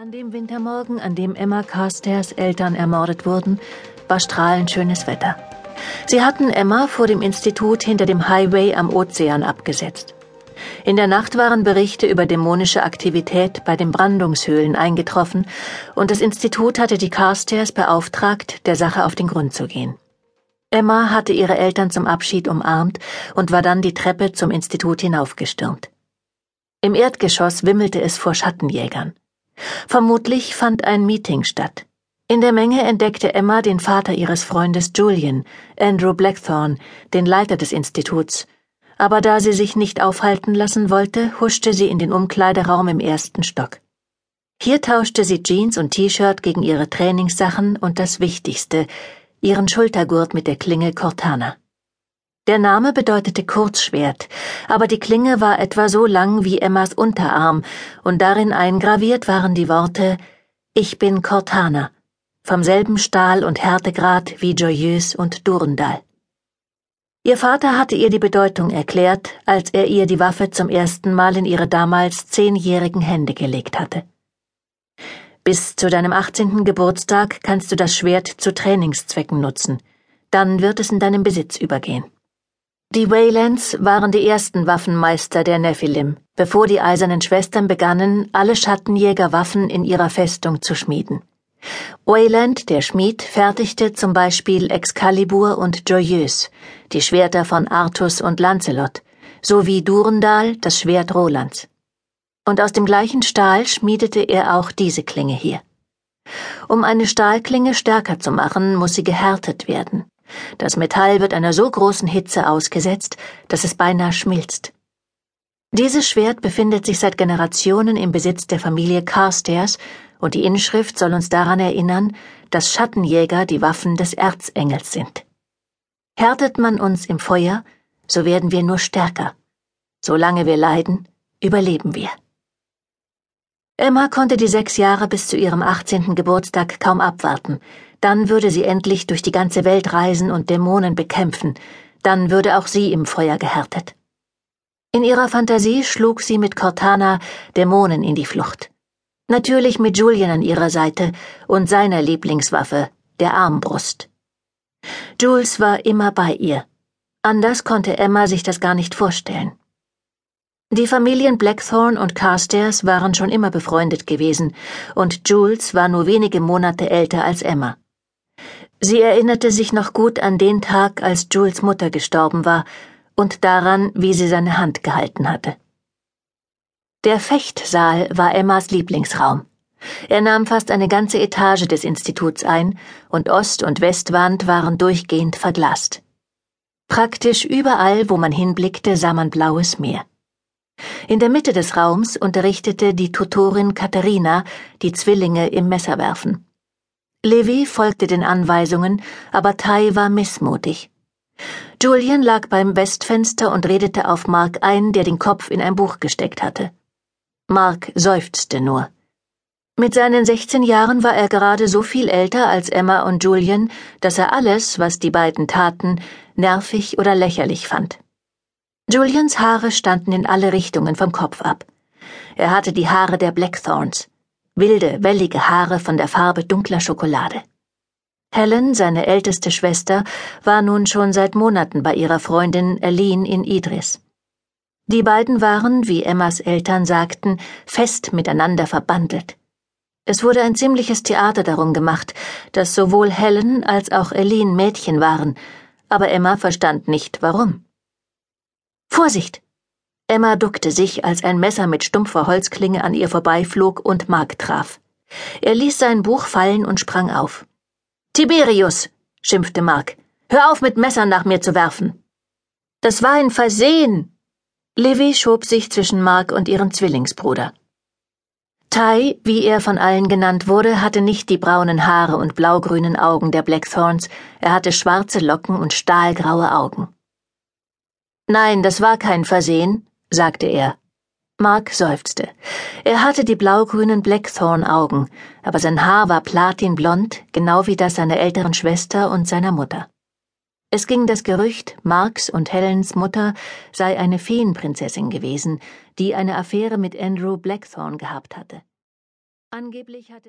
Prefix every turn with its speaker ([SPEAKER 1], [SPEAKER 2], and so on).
[SPEAKER 1] An dem Wintermorgen, an dem Emma Carstairs Eltern ermordet wurden, war strahlend schönes Wetter. Sie hatten Emma vor dem Institut hinter dem Highway am Ozean abgesetzt. In der Nacht waren Berichte über dämonische Aktivität bei den Brandungshöhlen eingetroffen und das Institut hatte die Carstairs beauftragt, der Sache auf den Grund zu gehen. Emma hatte ihre Eltern zum Abschied umarmt und war dann die Treppe zum Institut hinaufgestürmt. Im Erdgeschoss wimmelte es vor Schattenjägern. Vermutlich fand ein Meeting statt. In der Menge entdeckte Emma den Vater ihres Freundes Julian, Andrew Blackthorne, den Leiter des Instituts. Aber da sie sich nicht aufhalten lassen wollte, huschte sie in den Umkleideraum im ersten Stock. Hier tauschte sie Jeans und T-Shirt gegen ihre Trainingssachen und das Wichtigste, ihren Schultergurt mit der Klinge Cortana. Der Name bedeutete Kurzschwert, aber die Klinge war etwa so lang wie Emmas Unterarm, und darin eingraviert waren die Worte Ich bin Cortana, vom selben Stahl und Härtegrad wie Joyeuse und Durendal. Ihr Vater hatte ihr die Bedeutung erklärt, als er ihr die Waffe zum ersten Mal in ihre damals zehnjährigen Hände gelegt hatte. Bis zu deinem achtzehnten Geburtstag kannst du das Schwert zu Trainingszwecken nutzen. Dann wird es in deinem Besitz übergehen. Die Waylands waren die ersten Waffenmeister der Nephilim, bevor die Eisernen Schwestern begannen, alle Schattenjägerwaffen in ihrer Festung zu schmieden. Wayland, der Schmied, fertigte zum Beispiel Excalibur und Joyeuse, die Schwerter von Artus und Lancelot, sowie Durendal, das Schwert Rolands. Und aus dem gleichen Stahl schmiedete er auch diese Klinge hier. Um eine Stahlklinge stärker zu machen, muss sie gehärtet werden. Das Metall wird einer so großen Hitze ausgesetzt, dass es beinahe schmilzt. Dieses Schwert befindet sich seit Generationen im Besitz der Familie Carstairs und die Inschrift soll uns daran erinnern, dass Schattenjäger die Waffen des Erzengels sind. Härtet man uns im Feuer, so werden wir nur stärker. Solange wir leiden, überleben wir. Emma konnte die sechs Jahre bis zu ihrem achtzehnten Geburtstag kaum abwarten. Dann würde sie endlich durch die ganze Welt reisen und Dämonen bekämpfen. Dann würde auch sie im Feuer gehärtet. In ihrer Fantasie schlug sie mit Cortana Dämonen in die Flucht. Natürlich mit Julian an ihrer Seite und seiner Lieblingswaffe, der Armbrust. Jules war immer bei ihr. Anders konnte Emma sich das gar nicht vorstellen. Die Familien Blackthorne und Carstairs waren schon immer befreundet gewesen, und Jules war nur wenige Monate älter als Emma. Sie erinnerte sich noch gut an den Tag, als Jules Mutter gestorben war, und daran, wie sie seine Hand gehalten hatte. Der Fechtsaal war Emmas Lieblingsraum. Er nahm fast eine ganze Etage des Instituts ein, und Ost- und Westwand waren durchgehend verglast. Praktisch überall, wo man hinblickte, sah man blaues Meer. In der Mitte des Raums unterrichtete die Tutorin Katharina die Zwillinge im Messerwerfen. Levi folgte den Anweisungen, aber Tai war missmutig. Julian lag beim Westfenster und redete auf Mark ein, der den Kopf in ein Buch gesteckt hatte. Mark seufzte nur. Mit seinen 16 Jahren war er gerade so viel älter als Emma und Julian, dass er alles, was die beiden taten, nervig oder lächerlich fand. Julians Haare standen in alle Richtungen vom Kopf ab. Er hatte die Haare der Blackthorns, wilde, wellige Haare von der Farbe dunkler Schokolade. Helen, seine älteste Schwester, war nun schon seit Monaten bei ihrer Freundin Aline in Idris. Die beiden waren, wie Emmas Eltern sagten, fest miteinander verbandelt. Es wurde ein ziemliches Theater darum gemacht, dass sowohl Helen als auch Aline Mädchen waren, aber Emma verstand nicht, warum. Vorsicht! Emma duckte sich, als ein Messer mit stumpfer Holzklinge an ihr vorbeiflog und Mark traf. Er ließ sein Buch fallen und sprang auf. Tiberius, schimpfte Mark, hör auf mit Messern nach mir zu werfen. Das war ein Versehen. Livy schob sich zwischen Mark und ihren Zwillingsbruder. Tai, wie er von allen genannt wurde, hatte nicht die braunen Haare und blaugrünen Augen der Blackthorns, er hatte schwarze Locken und stahlgraue Augen. Nein, das war kein Versehen, sagte er. Mark seufzte. Er hatte die blaugrünen Blackthorn-Augen, aber sein Haar war platinblond, genau wie das seiner älteren Schwester und seiner Mutter. Es ging das Gerücht, Marks und Helens Mutter sei eine Feenprinzessin gewesen, die eine Affäre mit Andrew Blackthorn gehabt hatte. Angeblich hatte